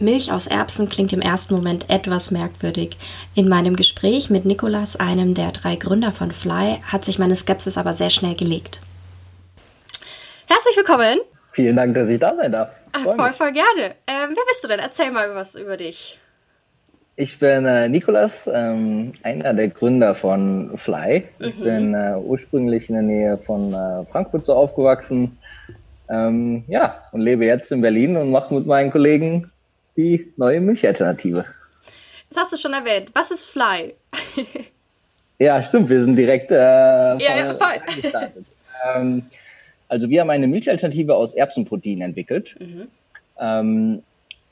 Milch aus Erbsen klingt im ersten Moment etwas merkwürdig. In meinem Gespräch mit Nikolas, einem der drei Gründer von Fly, hat sich meine Skepsis aber sehr schnell gelegt. Herzlich willkommen. Vielen Dank, dass ich da sein darf. Ach, voll, voll gerne. Ähm, wer bist du denn? Erzähl mal was über dich. Ich bin äh, Nikolas, ähm, einer der Gründer von Fly. Mhm. Ich bin äh, ursprünglich in der Nähe von äh, Frankfurt so aufgewachsen. Ähm, ja, und lebe jetzt in Berlin und mache mit meinen Kollegen die neue Milchalternative. Das hast du schon erwähnt. Was ist Fly? ja, stimmt. Wir sind direkt äh, ja, ja, voll. ähm, also wir haben eine Milchalternative aus Erbsenprotein entwickelt. Mhm. Ähm,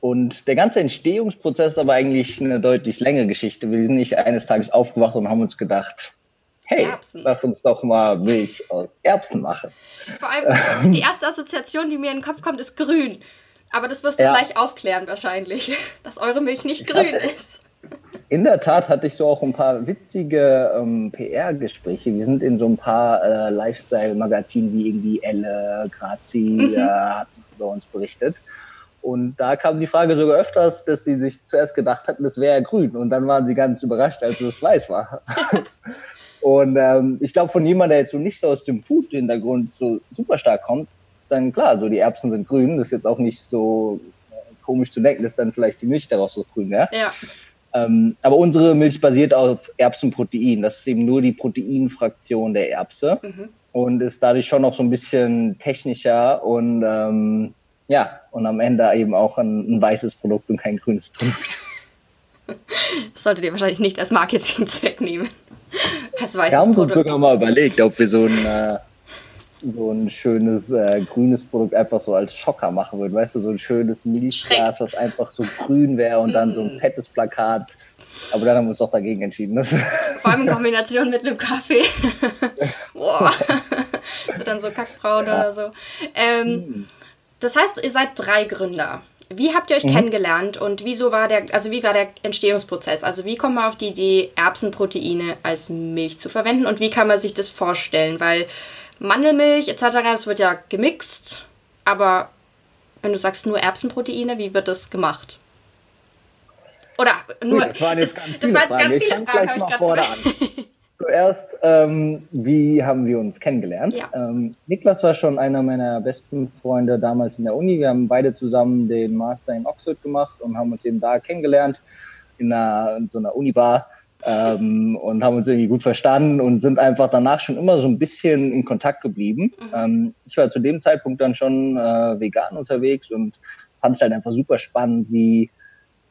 und der ganze Entstehungsprozess ist aber eigentlich eine deutlich längere Geschichte. Wir sind nicht eines Tages aufgewacht und haben uns gedacht, hey, Erbsen. lass uns doch mal Milch aus Erbsen machen. Vor allem die erste Assoziation, die mir in den Kopf kommt, ist grün. Aber das wirst du ja. gleich aufklären wahrscheinlich, dass eure Milch nicht grün hatte, ist. In der Tat hatte ich so auch ein paar witzige ähm, PR-Gespräche. Wir sind in so ein paar äh, Lifestyle-Magazinen wie irgendwie Elle, Grazi, mhm. äh, hatten über uns berichtet. Und da kam die Frage sogar öfters, dass sie sich zuerst gedacht hatten, das wäre grün. Und dann waren sie ganz überrascht, als es weiß war. und ähm, ich glaube, von jemandem, der jetzt so nicht so aus dem Food-Hintergrund so super stark kommt, dann klar, so die Erbsen sind grün. Das ist jetzt auch nicht so äh, komisch zu denken, dass dann vielleicht die Milch daraus so grün wäre. Ja. Ähm, aber unsere Milch basiert auf Erbsenprotein. Das ist eben nur die Proteinfraktion der Erbse mhm. und ist dadurch schon noch so ein bisschen technischer und ähm, ja, und am Ende eben auch ein, ein weißes Produkt und kein grünes Produkt. Das solltet ihr wahrscheinlich nicht als Marketingzweck nehmen. Als weißes wir haben uns sogar mal überlegt, ob wir so ein äh, so ein schönes äh, grünes Produkt einfach so als Schocker machen würden. Weißt du, so ein schönes Milchglas, was einfach so grün wäre und dann so ein mm. fettes Plakat. Aber dann haben wir uns doch dagegen entschieden. Ne? Vor allem in Kombination mit einem Kaffee. Boah. so dann so kackbraun ja. oder so. Ähm, mm. Das heißt, ihr seid drei Gründer. Wie habt ihr euch mhm. kennengelernt und wieso war der, also wie war der Entstehungsprozess? Also wie kommt man auf die Idee, Erbsenproteine als Milch zu verwenden und wie kann man sich das vorstellen? Weil Mandelmilch etc., das wird ja gemixt, aber wenn du sagst nur Erbsenproteine, wie wird das gemacht? Oder nur. Gut, das waren jetzt ganz das, das waren jetzt ganz viele Fragen, habe ich gerade Zuerst, ähm, wie haben wir uns kennengelernt? Ja. Ähm, Niklas war schon einer meiner besten Freunde damals in der Uni. Wir haben beide zusammen den Master in Oxford gemacht und haben uns eben da kennengelernt in, einer, in so einer Unibar ähm, und haben uns irgendwie gut verstanden und sind einfach danach schon immer so ein bisschen in Kontakt geblieben. Mhm. Ähm, ich war zu dem Zeitpunkt dann schon äh, vegan unterwegs und fand es halt einfach super spannend, wie,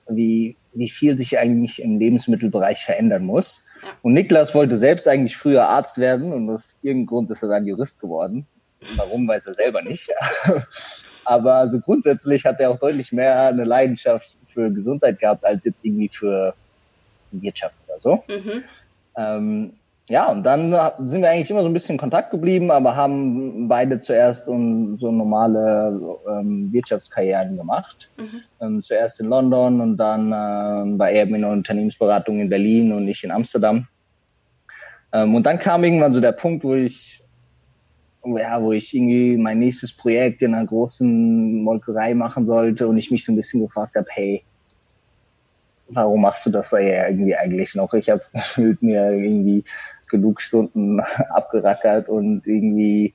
wie, wie viel sich eigentlich im Lebensmittelbereich verändern muss. Ja. Und Niklas wollte selbst eigentlich früher Arzt werden und aus irgendeinem Grund ist er dann Jurist geworden. Warum, weiß er selber nicht. Aber so grundsätzlich hat er auch deutlich mehr eine Leidenschaft für Gesundheit gehabt, als jetzt irgendwie für Wirtschaft oder so. Mhm. Ähm, ja, und dann sind wir eigentlich immer so ein bisschen in Kontakt geblieben, aber haben beide zuerst um, so normale ähm, Wirtschaftskarrieren gemacht. Mhm. Ähm, zuerst in London und dann ähm, bei er in der Unternehmensberatung in Berlin und ich in Amsterdam. Ähm, und dann kam irgendwann so der Punkt, wo ich, ja, wo ich irgendwie mein nächstes Projekt in einer großen Molkerei machen sollte und ich mich so ein bisschen gefragt habe, hey, warum machst du das ja irgendwie eigentlich noch? Ich habe mir irgendwie genug Stunden abgerackert und irgendwie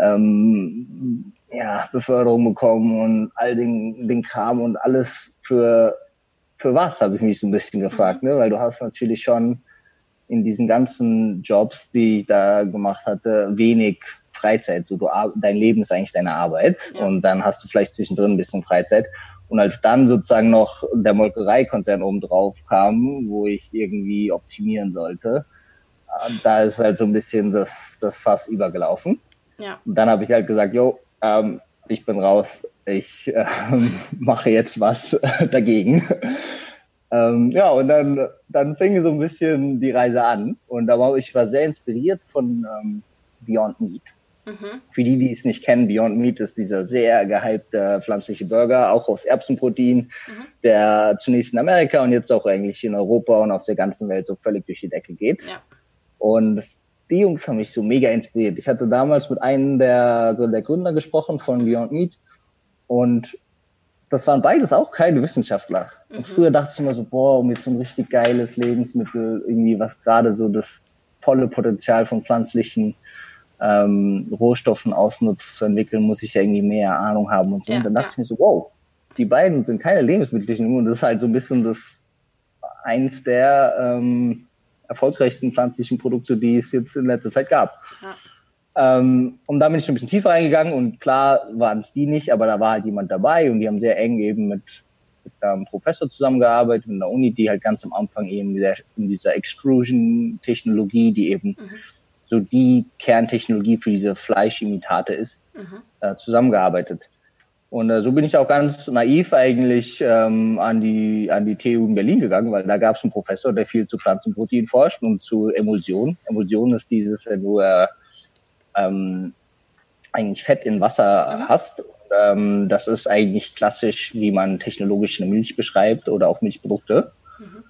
ähm, ja, Beförderung bekommen und all den, den Kram und alles für, für was, habe ich mich so ein bisschen gefragt, ne? Weil du hast natürlich schon in diesen ganzen Jobs, die ich da gemacht hatte, wenig Freizeit. So, du, dein Leben ist eigentlich deine Arbeit ja. und dann hast du vielleicht zwischendrin ein bisschen Freizeit. Und als dann sozusagen noch der Molkereikonzern oben drauf kam, wo ich irgendwie optimieren sollte, äh, da ist halt so ein bisschen das, das Fass übergelaufen. Ja. Und dann habe ich halt gesagt, jo, ähm, ich bin raus, ich äh, mache jetzt was dagegen. Ähm, ja, und dann, dann fing so ein bisschen die Reise an. Und da war ich war sehr inspiriert von ähm, Beyond Meat. Mhm. Für die, die es nicht kennen, Beyond Meat ist dieser sehr gehypte pflanzliche Burger, auch aus Erbsenprotein, mhm. der zunächst in Amerika und jetzt auch eigentlich in Europa und auf der ganzen Welt so völlig durch die Decke geht. Ja. Und die Jungs haben mich so mega inspiriert. Ich hatte damals mit einem der, der Gründer gesprochen von Beyond Meat und das waren beides auch keine Wissenschaftler. Mhm. Und früher dachte ich immer so, boah, um jetzt so ein richtig geiles Lebensmittel, irgendwie was gerade so das volle Potenzial von pflanzlichen ähm, Rohstoffen ausnutzt zu entwickeln, muss ich ja irgendwie mehr Ahnung haben und so. Ja, und dann dachte ja. ich mir so, wow, die beiden sind keine Lebensmitteltechnologen und das ist halt so ein bisschen das eins der ähm, erfolgreichsten pflanzlichen Produkte, die es jetzt in letzter Zeit gab. Ja. Ähm, und da bin ich schon ein bisschen tiefer reingegangen und klar waren es die nicht, aber da war halt jemand dabei und die haben sehr eng eben mit, mit einem Professor zusammengearbeitet, mit einer Uni, die halt ganz am Anfang eben in dieser, in dieser Extrusion-Technologie, die eben mhm. So die Kerntechnologie für diese Fleischimitate ist, mhm. äh, zusammengearbeitet. Und äh, so bin ich auch ganz naiv eigentlich ähm, an die an die TU in Berlin gegangen, weil da gab es einen Professor, der viel zu Pflanzenprotein forscht und zu Emulsion. Emulsion ist dieses, wenn du äh, ähm, eigentlich Fett in Wasser mhm. hast. Und, ähm, das ist eigentlich klassisch, wie man technologisch eine Milch beschreibt oder auch Milchprodukte. Mhm.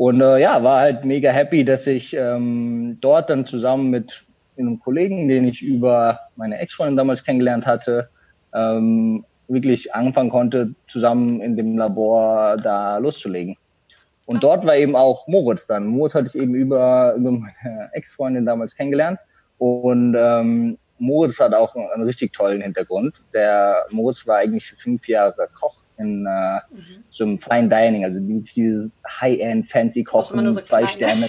Und äh, ja, war halt mega happy, dass ich ähm, dort dann zusammen mit einem Kollegen, den ich über meine Ex-Freundin damals kennengelernt hatte, ähm, wirklich anfangen konnte, zusammen in dem Labor da loszulegen. Und dort war eben auch Moritz dann. Moritz hatte ich eben über, über meine Ex-Freundin damals kennengelernt. Und ähm, Moritz hat auch einen, einen, richtig tollen Hintergrund. Der Moritz war eigentlich fünf Jahre Koch in äh, mhm. so einem Fine Dining, also dieses High-End Fancy Kochen, so zwei Sterne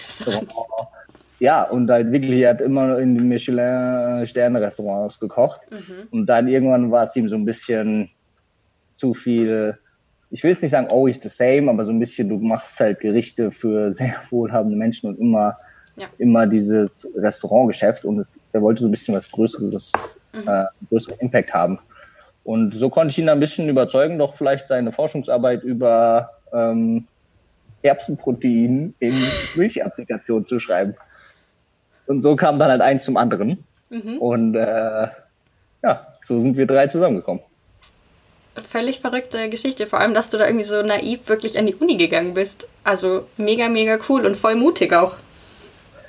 ja, und halt wirklich, er hat immer in den Michelin-Sterne-Restaurants gekocht. Mhm. Und dann irgendwann war es ihm so ein bisschen zu viel, ich will jetzt nicht sagen always the same, aber so ein bisschen, du machst halt Gerichte für sehr wohlhabende Menschen und immer ja. immer dieses Restaurantgeschäft und es, er wollte so ein bisschen was Größeres, mhm. äh, größeren Impact haben. Und so konnte ich ihn ein bisschen überzeugen, doch vielleicht seine Forschungsarbeit über ähm, Erbsenprotein in Milchapplikationen zu schreiben. Und so kam dann halt eins zum anderen. Mhm. Und äh, ja, so sind wir drei zusammengekommen. Völlig verrückte Geschichte, vor allem, dass du da irgendwie so naiv wirklich an die Uni gegangen bist. Also mega, mega cool und voll mutig auch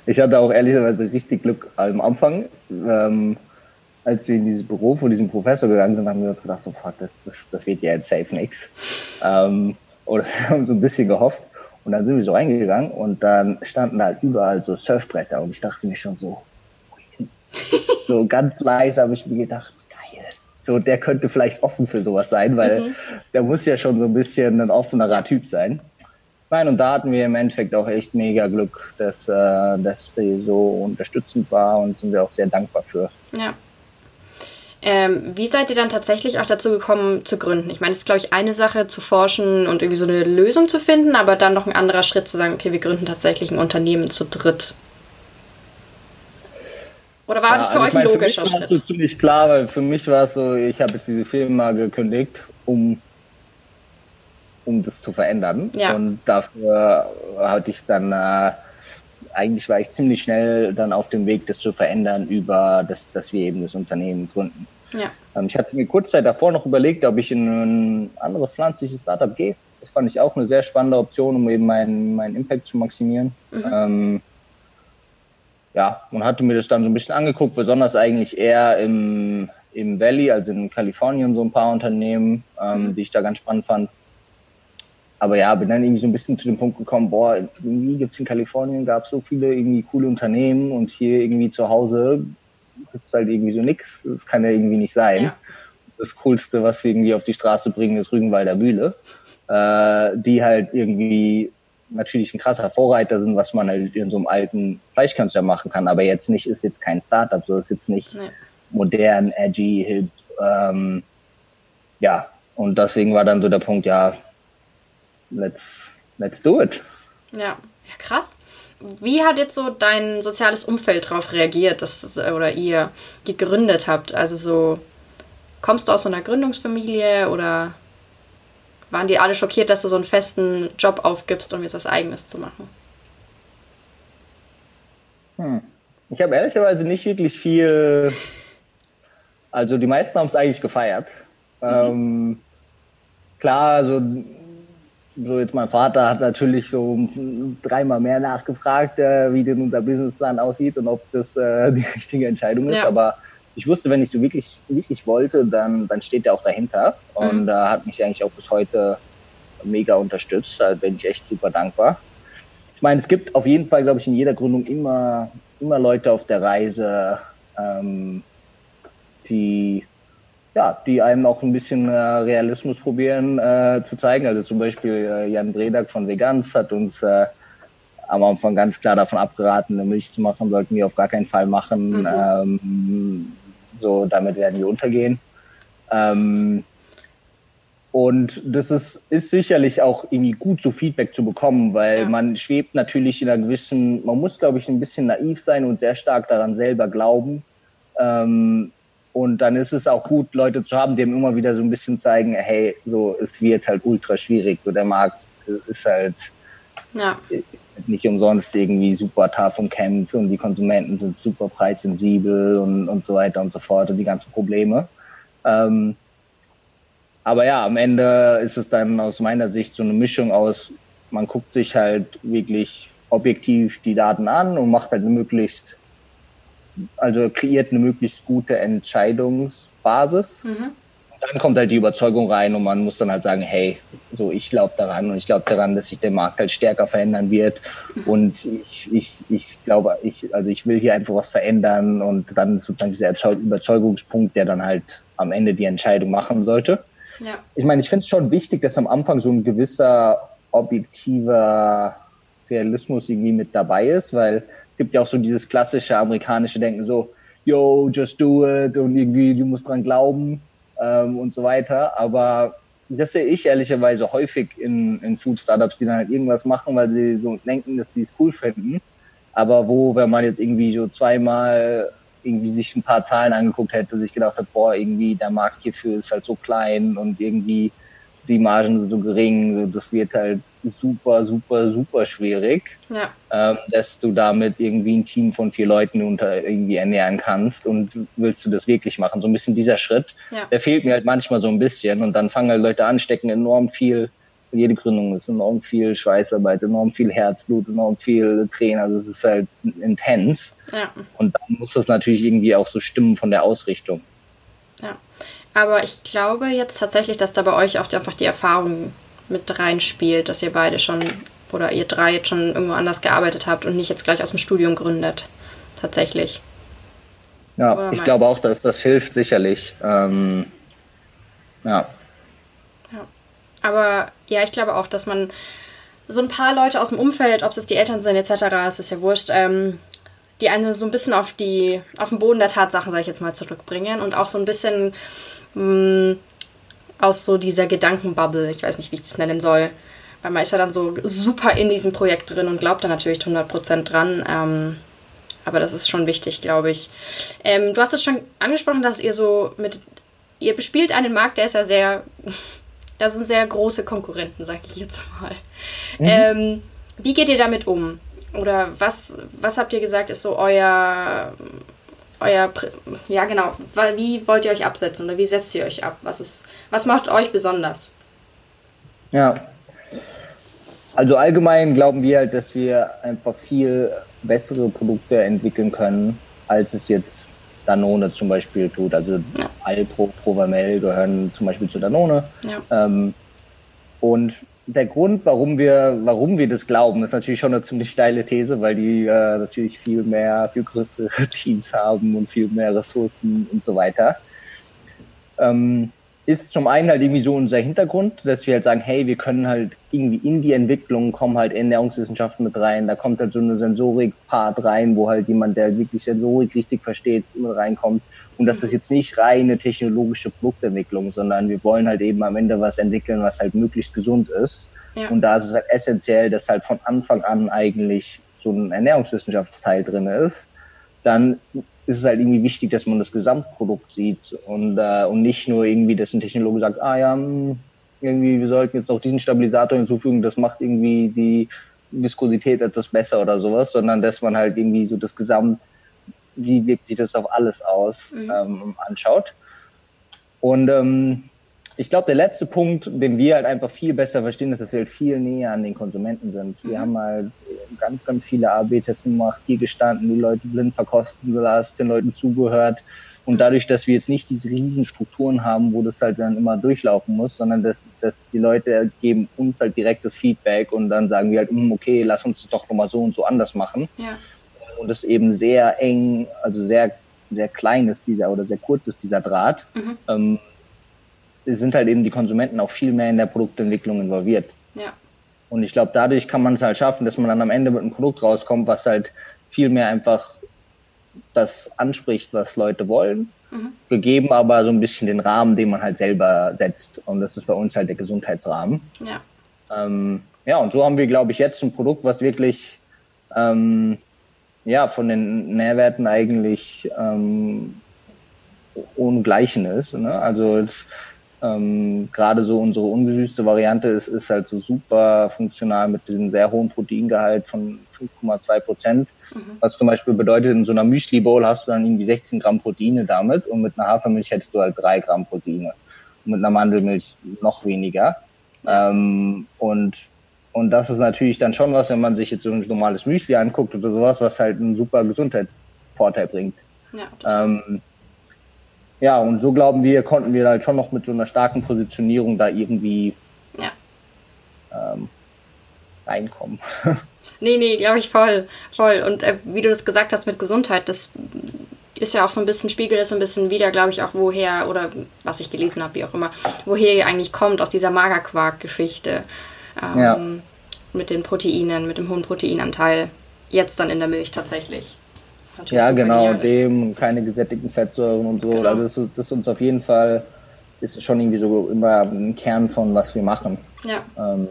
ich hatte auch ehrlicherweise richtig Glück am Anfang. Ähm, als wir in dieses Büro von diesem Professor gegangen sind, haben wir gedacht, so, fuck, das, das, das wird ja jetzt safe nix. Ähm, oder haben so ein bisschen gehofft. Und dann sind wir so reingegangen und dann standen halt überall so Surfbretter und ich dachte mir schon so, so ganz leise habe ich mir gedacht, geil. So, der könnte vielleicht offen für sowas sein, weil mhm. der muss ja schon so ein bisschen ein offenerer Typ sein. Nein, und da hatten wir im Endeffekt auch echt mega Glück, dass, äh, dass die so unterstützend war und sind wir auch sehr dankbar für. Ja. Ähm, wie seid ihr dann tatsächlich auch dazu gekommen zu gründen? Ich meine, es ist, glaube ich, eine Sache zu forschen und irgendwie so eine Lösung zu finden, aber dann noch ein anderer Schritt zu sagen, okay, wir gründen tatsächlich ein Unternehmen zu dritt. Oder war ja, das für also euch ein logischer Schritt? Das so ziemlich klar, weil für mich war es so, ich habe jetzt diese Firma gekündigt, um um das zu verändern. Ja. Und dafür hatte ich dann, äh, eigentlich war ich ziemlich schnell dann auf dem Weg, das zu verändern, über das, dass wir eben das Unternehmen gründen. Ja. Ähm, ich hatte mir kurz Zeit davor noch überlegt, ob ich in ein anderes pflanzliches Startup gehe. Das fand ich auch eine sehr spannende Option, um eben meinen, meinen Impact zu maximieren. Mhm. Ähm, ja, und hatte mir das dann so ein bisschen angeguckt, besonders eigentlich eher im, im Valley, also in Kalifornien, so ein paar Unternehmen, ähm, mhm. die ich da ganz spannend fand. Aber ja, bin dann irgendwie so ein bisschen zu dem Punkt gekommen, boah, irgendwie gibt's in Kalifornien, gab so viele irgendwie coole Unternehmen und hier irgendwie zu Hause gibt's halt irgendwie so nix. Das kann ja irgendwie nicht sein. Ja. Das Coolste, was wir irgendwie auf die Straße bringen, ist Rügenwalder Mühle, äh, die halt irgendwie natürlich ein krasser Vorreiter sind, was man halt in so einem alten Fleischkanzler machen kann, aber jetzt nicht, ist jetzt kein Startup, so ist jetzt nicht nee. modern, edgy, hip, ähm, ja, und deswegen war dann so der Punkt, ja, let's, let's do it. Ja, ja krass. Wie hat jetzt so dein soziales Umfeld darauf reagiert, dass oder ihr gegründet habt? Also so, kommst du aus so einer Gründungsfamilie oder waren die alle schockiert, dass du so einen festen Job aufgibst, um jetzt was Eigenes zu machen? Hm. Ich habe ehrlicherweise nicht wirklich viel. Also die meisten haben es eigentlich gefeiert. Mhm. Ähm, klar, also so jetzt mein Vater hat natürlich so dreimal mehr nachgefragt, äh, wie denn unser Businessplan aussieht und ob das äh, die richtige Entscheidung ist. Ja. Aber ich wusste, wenn ich so wirklich, wirklich wollte, dann, dann steht er auch dahinter. Und mhm. äh, hat mich eigentlich auch bis heute mega unterstützt. Da bin ich echt super dankbar. Ich meine, es gibt auf jeden Fall, glaube ich, in jeder Gründung immer, immer Leute auf der Reise, ähm, die ja, die einem auch ein bisschen äh, Realismus probieren äh, zu zeigen. Also zum Beispiel äh, Jan Bredak von Veganz hat uns äh, am Anfang ganz klar davon abgeraten, eine Milch zu machen, sollten wir auf gar keinen Fall machen. Mhm. Ähm, so, damit werden wir untergehen. Ähm, und das ist, ist sicherlich auch irgendwie gut, so Feedback zu bekommen, weil ja. man schwebt natürlich in einer gewissen, man muss, glaube ich, ein bisschen naiv sein und sehr stark daran selber glauben. Ähm, und dann ist es auch gut, Leute zu haben, die immer wieder so ein bisschen zeigen, hey, so, es wird halt ultra schwierig. So, der Markt ist halt ja. nicht umsonst irgendwie super tough umkämpft und die Konsumenten sind super preissensibel und, und so weiter und so fort und die ganzen Probleme. Ähm, aber ja, am Ende ist es dann aus meiner Sicht so eine Mischung aus, man guckt sich halt wirklich objektiv die Daten an und macht halt eine möglichst also kreiert eine möglichst gute Entscheidungsbasis. Mhm. Dann kommt halt die Überzeugung rein und man muss dann halt sagen, hey, so ich glaube daran und ich glaube daran, dass sich der Markt halt stärker verändern wird mhm. und ich, ich, ich glaube, ich, also ich will hier einfach was verändern und dann ist sozusagen dieser Überzeugungspunkt, der dann halt am Ende die Entscheidung machen sollte. Ja. Ich meine, ich finde es schon wichtig, dass am Anfang so ein gewisser objektiver Realismus irgendwie mit dabei ist, weil gibt ja auch so dieses klassische amerikanische Denken, so, yo, just do it und irgendwie, du musst dran glauben ähm, und so weiter. Aber das sehe ich ehrlicherweise häufig in, in Food-Startups, die dann halt irgendwas machen, weil sie so denken, dass sie es cool finden. Aber wo, wenn man jetzt irgendwie so zweimal irgendwie sich ein paar Zahlen angeguckt hätte, sich gedacht hat, boah, irgendwie der Markt hierfür ist halt so klein und irgendwie die Margen so gering, das wird halt super, super, super schwierig, ja. ähm, dass du damit irgendwie ein Team von vier Leuten unter irgendwie ernähren kannst und willst du das wirklich machen. So ein bisschen dieser Schritt, ja. der fehlt mir halt manchmal so ein bisschen und dann fangen halt Leute an, stecken enorm viel, jede Gründung ist enorm viel Schweißarbeit, enorm viel Herzblut, enorm viel Tränen, also es ist halt intens. Ja. Und dann muss das natürlich irgendwie auch so stimmen von der Ausrichtung. Aber ich glaube jetzt tatsächlich, dass da bei euch auch einfach die Erfahrung mit reinspielt, dass ihr beide schon oder ihr drei jetzt schon irgendwo anders gearbeitet habt und nicht jetzt gleich aus dem Studium gründet. Tatsächlich. Ja, oder ich glaube auch, dass das hilft sicherlich. Ähm, ja. ja. Aber ja, ich glaube auch, dass man so ein paar Leute aus dem Umfeld, ob es die Eltern sind etc., es ist ja wurscht, ähm, die einen so ein bisschen auf die auf den Boden der Tatsachen, sage ich jetzt mal, zurückbringen und auch so ein bisschen mh, mm, aus so dieser Gedankenbubble, ich weiß nicht, wie ich das nennen soll, weil man ist ja dann so super in diesem Projekt drin und glaubt da natürlich 100% dran. Ähm, aber das ist schon wichtig, glaube ich. Ähm, du hast es schon angesprochen, dass ihr so mit, ihr bespielt einen Markt, der ist ja sehr, da sind sehr große Konkurrenten, sag ich jetzt mal. Mhm. Ähm, wie geht ihr damit um? Oder was, was habt ihr gesagt, ist so euer, euer, ja genau, wie wollt ihr euch absetzen oder wie setzt ihr euch ab? Was, ist, was macht euch besonders? Ja, also allgemein glauben wir halt, dass wir einfach viel bessere Produkte entwickeln können, als es jetzt Danone zum Beispiel tut. Also ja. Alpro, Provamel gehören zum Beispiel zu Danone. Ja. Ähm, und der Grund, warum wir, warum wir das glauben, ist natürlich schon eine ziemlich steile These, weil die äh, natürlich viel mehr, viel größere Teams haben und viel mehr Ressourcen und so weiter. Ähm, ist zum einen halt irgendwie so unser Hintergrund, dass wir halt sagen, hey, wir können halt irgendwie in die Entwicklung kommen halt Ernährungswissenschaften mit rein. Da kommt halt so eine Sensorik-Part rein, wo halt jemand, der wirklich Sensorik richtig versteht, mit reinkommt. Und das ist jetzt nicht reine technologische Produktentwicklung, sondern wir wollen halt eben am Ende was entwickeln, was halt möglichst gesund ist. Ja. Und da ist es halt essentiell, dass halt von Anfang an eigentlich so ein Ernährungswissenschaftsteil drin ist. Dann ist es halt irgendwie wichtig, dass man das Gesamtprodukt sieht und, äh, und nicht nur irgendwie, dass ein Technologe sagt, ah ja, hm, irgendwie, wir sollten jetzt noch diesen Stabilisator hinzufügen, das macht irgendwie die Viskosität etwas besser oder sowas, sondern dass man halt irgendwie so das Gesamt, wie wirkt sich das auf alles aus, mhm. ähm, anschaut. Und ähm, ich glaube, der letzte Punkt, den wir halt einfach viel besser verstehen, ist, dass wir halt viel näher an den Konsumenten sind. Mhm. Wir haben halt ganz, ganz viele AB-Tests gemacht, hier gestanden, die Leute blind verkosten gelassen, den Leuten zugehört. Und dadurch, dass wir jetzt nicht diese riesen Strukturen haben, wo das halt dann immer durchlaufen muss, sondern dass, dass die Leute geben uns halt direktes Feedback und dann sagen wir halt, hm, okay, lass uns das doch nochmal so und so anders machen. Ja. Und das eben sehr eng, also sehr, sehr klein ist dieser oder sehr kurz ist dieser Draht. Mhm. Ähm, sind halt eben die Konsumenten auch viel mehr in der Produktentwicklung involviert. Ja. Und ich glaube, dadurch kann man es halt schaffen, dass man dann am Ende mit einem Produkt rauskommt, was halt viel mehr einfach das anspricht, was Leute wollen, mhm. gegeben aber so ein bisschen den Rahmen, den man halt selber setzt. Und das ist bei uns halt der Gesundheitsrahmen. Ja. Ähm, ja, und so haben wir, glaube ich, jetzt ein Produkt, was wirklich ähm, ja von den Nährwerten eigentlich ähm, ungleichen ist. Ne? Also es, ähm, Gerade so unsere ungesüßte Variante ist, ist halt so super funktional mit diesem sehr hohen Proteingehalt von 5,2 Prozent. Mhm. Was zum Beispiel bedeutet, in so einer Müsli Bowl hast du dann irgendwie 16 Gramm Proteine damit und mit einer Hafermilch hättest du halt 3 Gramm Proteine. Und mit einer Mandelmilch noch weniger. Ähm, und und das ist natürlich dann schon was, wenn man sich jetzt so ein normales Müsli anguckt oder sowas, was halt einen super Gesundheitsvorteil bringt. Ja, ähm, ja, und so glauben wir, konnten wir halt schon noch mit so einer starken Positionierung da irgendwie ja. ähm, reinkommen. Nee, nee, glaube ich voll, voll. Und äh, wie du das gesagt hast mit Gesundheit, das ist ja auch so ein bisschen, spiegelt es so ein bisschen wieder, glaube ich, auch woher, oder was ich gelesen habe, wie auch immer, woher ihr eigentlich kommt aus dieser Magerquark-Geschichte. Ähm, ja. Mit den Proteinen, mit dem hohen Proteinanteil. Jetzt dann in der Milch tatsächlich. Ja, genau, dem, keine gesättigten Fettsäuren und so. Genau. Also das, das ist uns auf jeden Fall, ist schon irgendwie so immer ein Kern von, was wir machen. Ja. Ähm,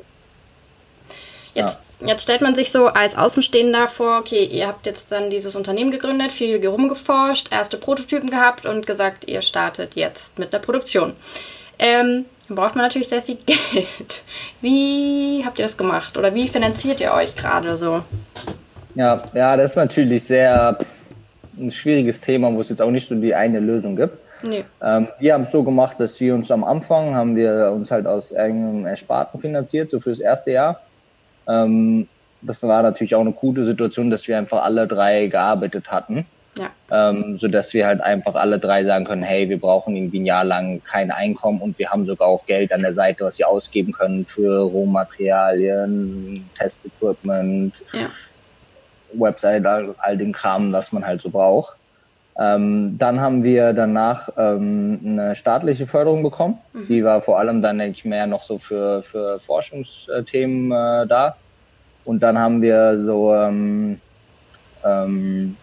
jetzt, ja. jetzt stellt man sich so als Außenstehender vor, okay, ihr habt jetzt dann dieses Unternehmen gegründet, viel rumgeforscht, erste Prototypen gehabt und gesagt, ihr startet jetzt mit der Produktion. Ähm, braucht man natürlich sehr viel Geld. Wie habt ihr das gemacht oder wie finanziert ihr euch gerade so? Ja, ja, das ist natürlich sehr ein schwieriges Thema, wo es jetzt auch nicht so die eine Lösung gibt. Nee. Ähm, wir haben es so gemacht, dass wir uns am Anfang haben wir uns halt aus irgendeinem Ersparten finanziert, so fürs erste Jahr. Ähm, das war natürlich auch eine gute Situation, dass wir einfach alle drei gearbeitet hatten. Ja. Ähm, so dass wir halt einfach alle drei sagen können, hey, wir brauchen irgendwie ein Jahr lang kein Einkommen und wir haben sogar auch Geld an der Seite, was wir ausgeben können für Rohmaterialien, Testequipment, ja. Website, all, all den Kram, was man halt so braucht. Ähm, dann haben wir danach ähm, eine staatliche Förderung bekommen. Mhm. Die war vor allem dann denke ich mehr noch so für, für Forschungsthemen äh, da. Und dann haben wir so, ähm, ähm,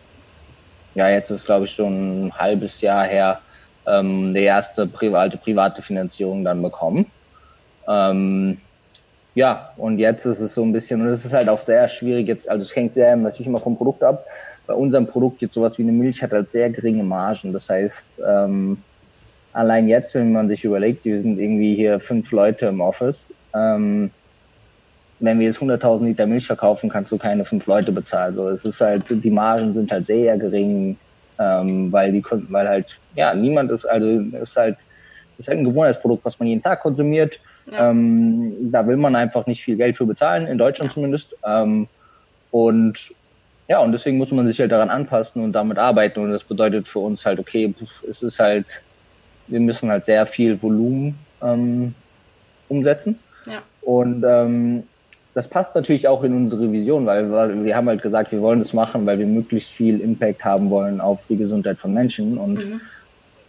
ja, jetzt ist glaube ich schon ein halbes Jahr her, ähm, die erste private, private Finanzierung dann bekommen. Ähm, ja, und jetzt ist es so ein bisschen, und es ist halt auch sehr schwierig jetzt, also es hängt sehr natürlich immer vom Produkt ab. Bei unserem Produkt jetzt sowas wie eine Milch hat halt sehr geringe Margen. Das heißt, ähm, allein jetzt, wenn man sich überlegt, wir sind irgendwie hier fünf Leute im Office, ähm, wenn wir jetzt 100.000 Liter Milch verkaufen, kannst du keine fünf Leute bezahlen. So, es ist halt, die Margen sind halt sehr gering, ähm, weil die Kunden, weil halt, ja, niemand ist, also, ist halt, ist halt ein Gewohnheitsprodukt, was man jeden Tag konsumiert ja. Ähm, da will man einfach nicht viel Geld für bezahlen, in Deutschland zumindest. Ähm, und ja, und deswegen muss man sich halt daran anpassen und damit arbeiten. Und das bedeutet für uns halt, okay, es ist halt, wir müssen halt sehr viel Volumen ähm, umsetzen. Ja. Und ähm, das passt natürlich auch in unsere Vision, weil, weil wir haben halt gesagt, wir wollen das machen, weil wir möglichst viel Impact haben wollen auf die Gesundheit von Menschen. Und mhm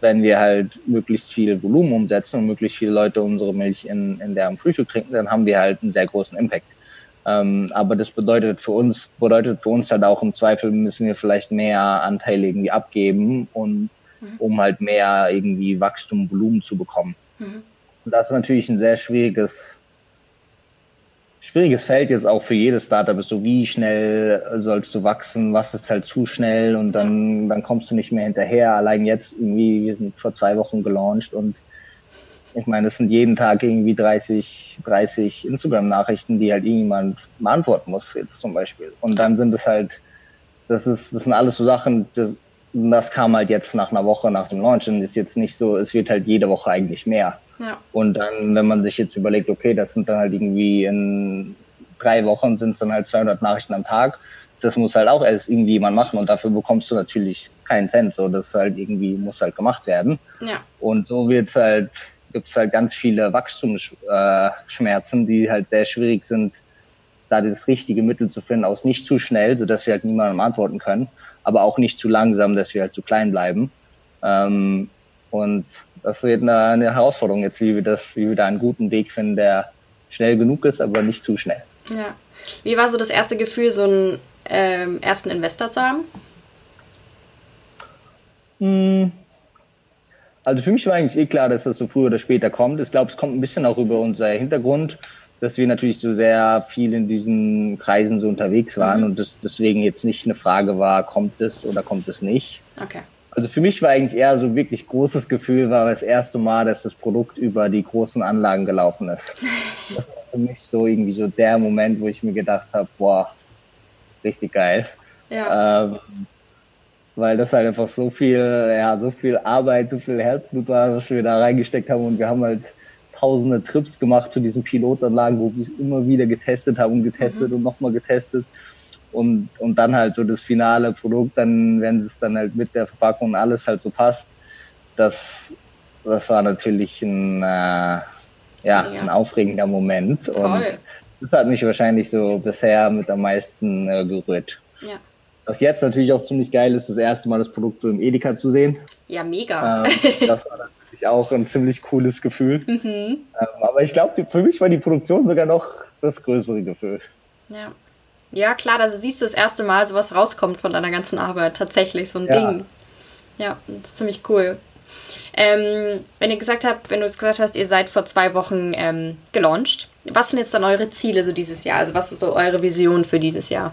wenn wir halt möglichst viel Volumen umsetzen und möglichst viele Leute unsere Milch in, in der Frühstück trinken, dann haben wir halt einen sehr großen Impact. Ähm, aber das bedeutet für uns, bedeutet für uns halt auch im Zweifel müssen wir vielleicht mehr Anteile irgendwie abgeben und mhm. um halt mehr irgendwie Wachstum, Volumen zu bekommen. Mhm. Und das ist natürlich ein sehr schwieriges schwieriges Feld jetzt auch für jedes Startup ist so, wie schnell sollst du wachsen, was ist halt zu schnell und dann, dann kommst du nicht mehr hinterher. Allein jetzt irgendwie, wir sind vor zwei Wochen gelauncht und ich meine, es sind jeden Tag irgendwie 30, 30 Instagram-Nachrichten, die halt irgendjemand beantworten muss, jetzt zum Beispiel. Und dann sind es halt, das ist, das sind alles so Sachen, das, das kam halt jetzt nach einer Woche nach dem Launch und ist jetzt nicht so, es wird halt jede Woche eigentlich mehr. Ja. Und dann, wenn man sich jetzt überlegt, okay, das sind dann halt irgendwie in drei Wochen sind es dann halt 200 Nachrichten am Tag, das muss halt auch erst irgendwie jemand machen und dafür bekommst du natürlich keinen Cent, so das halt irgendwie muss halt gemacht werden. Ja. Und so wird's halt, gibt's halt ganz viele Wachstumsschmerzen, die halt sehr schwierig sind, da das richtige Mittel zu finden, aus nicht zu schnell, so dass wir halt niemandem antworten können, aber auch nicht zu langsam, dass wir halt zu klein bleiben. Ähm, und das wird eine, eine Herausforderung jetzt, wie wir das, wie wir da einen guten Weg finden, der schnell genug ist, aber nicht zu schnell. Ja. Wie war so das erste Gefühl, so einen ähm, ersten Investor zu haben? Hm. Also für mich war eigentlich eh klar, dass das so früher oder später kommt. Ich glaube, es kommt ein bisschen auch über unser Hintergrund, dass wir natürlich so sehr viel in diesen Kreisen so unterwegs waren mhm. und das deswegen jetzt nicht eine Frage war, kommt es oder kommt es nicht. Okay. Also für mich war eigentlich eher so wirklich großes Gefühl, war das erste Mal, dass das Produkt über die großen Anlagen gelaufen ist. Das war für mich so irgendwie so der Moment, wo ich mir gedacht habe, boah, richtig geil. Ja. Ähm, weil das halt einfach so viel, ja, so viel Arbeit, so viel Herzblut war, was wir da reingesteckt haben und wir haben halt tausende Trips gemacht zu diesen Pilotanlagen, wo wir es immer wieder getestet haben und getestet mhm. und nochmal getestet und, und dann halt so das finale Produkt, dann, wenn es dann halt mit der Verpackung und alles halt so passt, das, das war natürlich ein, äh, ja, ja, ein aufregender Moment. Voll. Und das hat mich wahrscheinlich so bisher mit am meisten äh, gerührt. Ja. Was jetzt natürlich auch ziemlich geil ist, das erste Mal das Produkt so im Edeka zu sehen. Ja, mega. Ähm, das war natürlich auch ein ziemlich cooles Gefühl. Mhm. Ähm, aber ich glaube, für mich war die Produktion sogar noch das größere Gefühl. Ja. Ja, klar, da siehst du das erste Mal, so was rauskommt von deiner ganzen Arbeit. Tatsächlich, so ein ja. Ding. Ja, das ist ziemlich cool. Ähm, wenn ihr gesagt habt, wenn du es gesagt hast, ihr seid vor zwei Wochen ähm, gelauncht, was sind jetzt dann eure Ziele so dieses Jahr? Also was ist so eure Vision für dieses Jahr?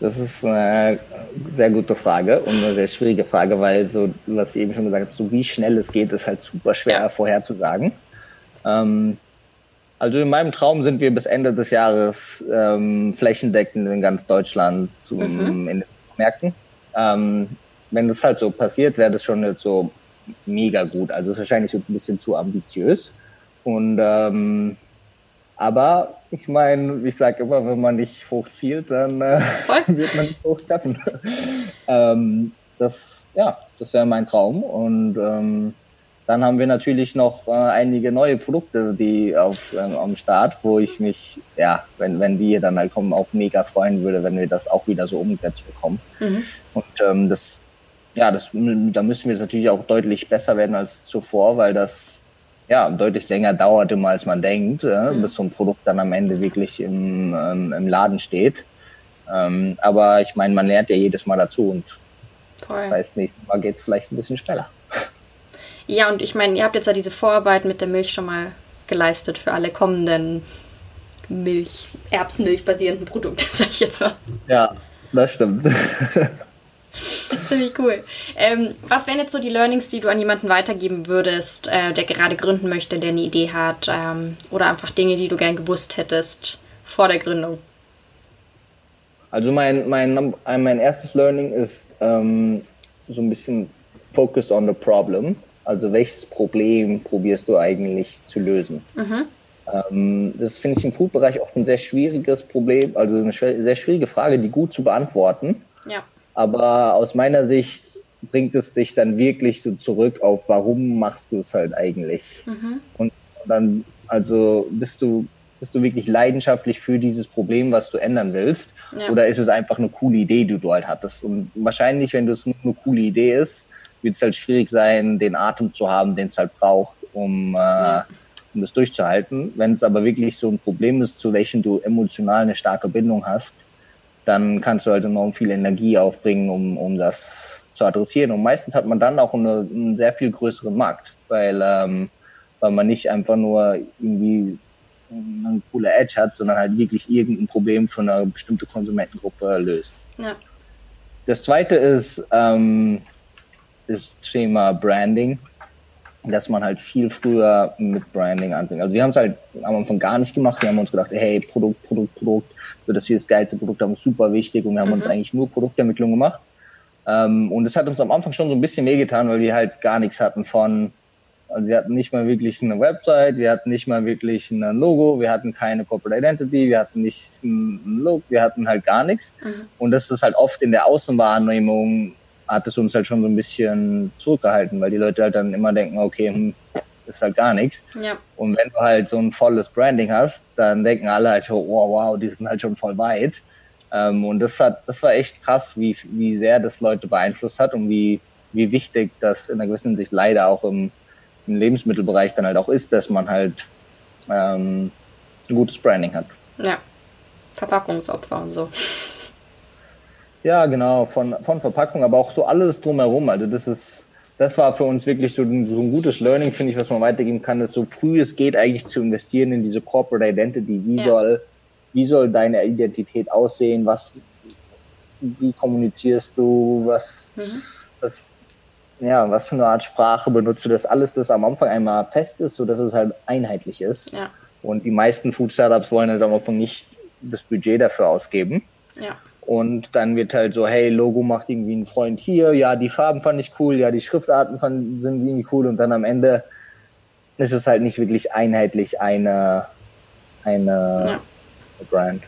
Das ist eine sehr gute Frage und eine sehr schwierige Frage, weil so, was ich eben schon gesagt habe, so wie schnell es geht, ist halt super schwer ja. vorherzusagen. Ähm, also in meinem Traum sind wir bis Ende des Jahres ähm, flächendeckend in ganz Deutschland zum, mhm. in den Märkten. Ähm, wenn das halt so passiert, wäre das schon jetzt so mega gut. Also ist wahrscheinlich so ein bisschen zu ambitiös. Und ähm, aber ich meine, ich sage immer, wenn man nicht hoch zielt, dann äh, wird man nicht hoch treffen. ähm, das, ja, das wäre mein Traum. Und ähm, dann haben wir natürlich noch äh, einige neue Produkte, die auf ähm, am Start, wo ich mich, ja, wenn, wenn die dann halt kommen, auch mega freuen würde, wenn wir das auch wieder so umgesetzt bekommen. Mhm. Und ähm, das, ja, das, da müssen wir natürlich auch deutlich besser werden als zuvor, weil das ja deutlich länger dauert immer als man denkt, äh, mhm. bis so ein Produkt dann am Ende wirklich im, ähm, im Laden steht. Ähm, aber ich meine, man lernt ja jedes Mal dazu und Toll. das heißt, nächstes Mal geht es vielleicht ein bisschen schneller. Ja, und ich meine, ihr habt jetzt ja diese Vorarbeit mit der Milch schon mal geleistet für alle kommenden Milch, Erbsenmilch basierenden Produkte, sag ich jetzt mal. Ja, das stimmt. Ziemlich cool. Ähm, was wären jetzt so die Learnings, die du an jemanden weitergeben würdest, äh, der gerade gründen möchte, der eine Idee hat ähm, oder einfach Dinge, die du gern gewusst hättest vor der Gründung? Also mein, mein, mein erstes Learning ist ähm, so ein bisschen focus on the problem. Also welches Problem probierst du eigentlich zu lösen? Mhm. Ähm, das finde ich im Food-Bereich oft ein sehr schwieriges Problem, also eine sehr schwierige Frage, die gut zu beantworten. Ja. Aber aus meiner Sicht bringt es dich dann wirklich so zurück auf, warum machst du es halt eigentlich? Mhm. Und dann, also bist du, bist du wirklich leidenschaftlich für dieses Problem, was du ändern willst? Ja. Oder ist es einfach eine coole Idee, die du halt hattest? Und wahrscheinlich, wenn es nur eine coole Idee ist, wird es halt schwierig sein, den Atem zu haben, den es halt braucht, um, äh, um das durchzuhalten. Wenn es aber wirklich so ein Problem ist, zu welchem du emotional eine starke Bindung hast, dann kannst du halt enorm viel Energie aufbringen, um, um das zu adressieren. Und meistens hat man dann auch eine, einen sehr viel größeren Markt, weil, ähm, weil man nicht einfach nur irgendwie eine coole Edge hat, sondern halt wirklich irgendein Problem für eine bestimmte Konsumentengruppe löst. Ja. Das zweite ist, ähm, das Thema Branding. dass man halt viel früher mit Branding anfängt. Also wir haben es halt am Anfang gar nicht gemacht. Wir haben uns gedacht, hey, Produkt, Produkt, Produkt, so dass wir das geilste Produkt haben, super wichtig und wir haben mhm. uns eigentlich nur Produktentwicklung gemacht. Ähm, und es hat uns am Anfang schon so ein bisschen wehgetan, weil wir halt gar nichts hatten von, also wir hatten nicht mal wirklich eine Website, wir hatten nicht mal wirklich ein Logo, wir hatten keine Corporate Identity, wir hatten nicht ein Look, wir hatten halt gar nichts. Mhm. Und das ist halt oft in der Außenwahrnehmung hat es uns halt schon so ein bisschen zurückgehalten, weil die Leute halt dann immer denken, okay, hm, ist halt gar nichts. Ja. Und wenn du halt so ein volles Branding hast, dann denken alle halt, oh, wow, wow, die sind halt schon voll weit. Ähm, und das hat, das war echt krass, wie, wie sehr das Leute beeinflusst hat und wie, wie wichtig das in einer gewissen Sicht leider auch im, im Lebensmittelbereich dann halt auch ist, dass man halt ähm, ein gutes Branding hat. Ja. Verpackungsopfer und so. Ja, genau, von, von Verpackung, aber auch so alles drumherum. Also das ist, das war für uns wirklich so ein, so ein gutes Learning, finde ich, was man weitergeben kann, ist so früh es geht eigentlich zu investieren in diese Corporate Identity. Wie ja. soll, wie soll deine Identität aussehen? Was, wie kommunizierst du? Was, mhm. was, ja, was für eine Art Sprache benutzt du? Das alles, das am Anfang einmal fest ist, so dass es halt einheitlich ist. Ja. Und die meisten Food Startups wollen halt am Anfang nicht das Budget dafür ausgeben. Ja. Und dann wird halt so, hey, Logo macht irgendwie ein Freund hier, ja, die Farben fand ich cool, ja, die Schriftarten fand, sind irgendwie cool und dann am Ende ist es halt nicht wirklich einheitlich eine, eine ja. Brand.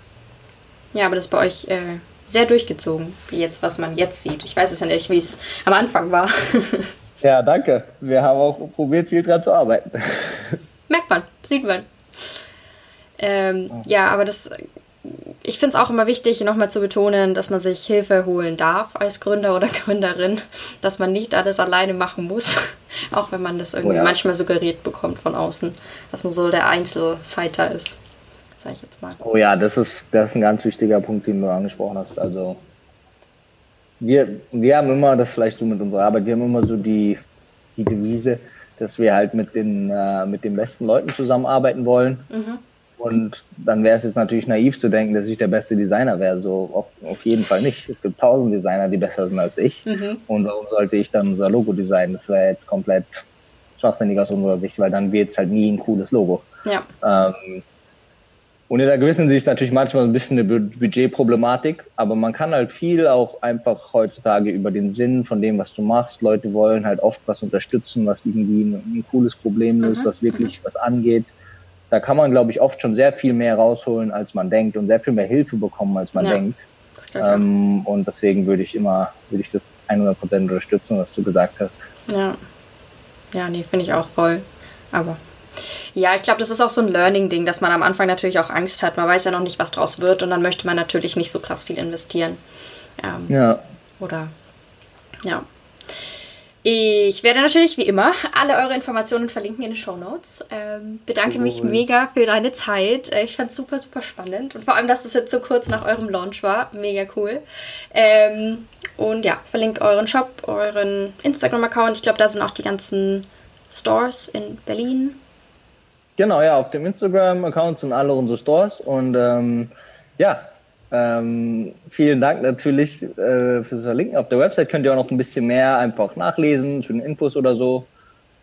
Ja, aber das ist bei euch äh, sehr durchgezogen, wie jetzt, was man jetzt sieht. Ich weiß es ja nicht, wie es am Anfang war. ja, danke. Wir haben auch probiert, viel dran zu arbeiten. Merkt man, sieht man. Ähm, ja, aber das ich finde es auch immer wichtig, nochmal zu betonen, dass man sich Hilfe holen darf als Gründer oder Gründerin, dass man nicht alles alleine machen muss, auch wenn man das irgendwie oh ja. manchmal suggeriert bekommt von außen, dass man so der Einzelfighter ist, sage ich jetzt mal. Oh ja, das ist, das ist ein ganz wichtiger Punkt, den du angesprochen hast. Also wir, wir haben immer, das vielleicht so mit unserer Arbeit, wir haben immer so die, die Devise, dass wir halt mit den, äh, mit den besten Leuten zusammenarbeiten wollen. Mhm und dann wäre es jetzt natürlich naiv zu denken, dass ich der beste Designer wäre. So auf, auf jeden Fall nicht. Es gibt tausend Designer, die besser sind als ich. Mhm. Und warum sollte ich dann unser Logo designen? Das wäre jetzt komplett schwachsinnig aus unserer Sicht, weil dann wird es halt nie ein cooles Logo. Ja. Ähm, und in der gewissen Sicht natürlich manchmal ein bisschen eine Budgetproblematik, aber man kann halt viel auch einfach heutzutage über den Sinn von dem, was du machst. Leute wollen halt oft was unterstützen, was irgendwie ein, ein cooles Problem löst, mhm. was wirklich was angeht da kann man, glaube ich, oft schon sehr viel mehr rausholen, als man denkt und sehr viel mehr Hilfe bekommen, als man ja, denkt. Ähm, und deswegen würde ich immer, würde ich das 100% unterstützen, was du gesagt hast. Ja, ja, nee, finde ich auch voll. Aber ja, ich glaube, das ist auch so ein Learning-Ding, dass man am Anfang natürlich auch Angst hat. Man weiß ja noch nicht, was draus wird und dann möchte man natürlich nicht so krass viel investieren. Ähm, ja. Oder, ja. Ich werde natürlich wie immer alle eure Informationen verlinken in den Show Notes. Ähm, bedanke cool. mich mega für deine Zeit. Äh, ich fand es super, super spannend und vor allem, dass das jetzt so kurz nach eurem Launch war. Mega cool. Ähm, und ja, verlinkt euren Shop, euren Instagram-Account. Ich glaube, da sind auch die ganzen Stores in Berlin. Genau, ja, auf dem Instagram-Account sind alle unsere Stores und ähm, ja, ähm, vielen Dank natürlich äh, fürs Verlinken. Auf der Website könnt ihr auch noch ein bisschen mehr einfach nachlesen, schöne Infos oder so.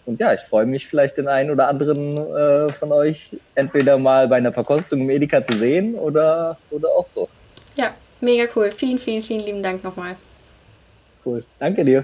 Und ja, ich freue mich vielleicht den einen oder anderen äh, von euch entweder mal bei einer Verkostung im Edeka zu sehen oder, oder auch so. Ja, mega cool. Vielen, vielen, vielen lieben Dank nochmal. Cool. Danke dir.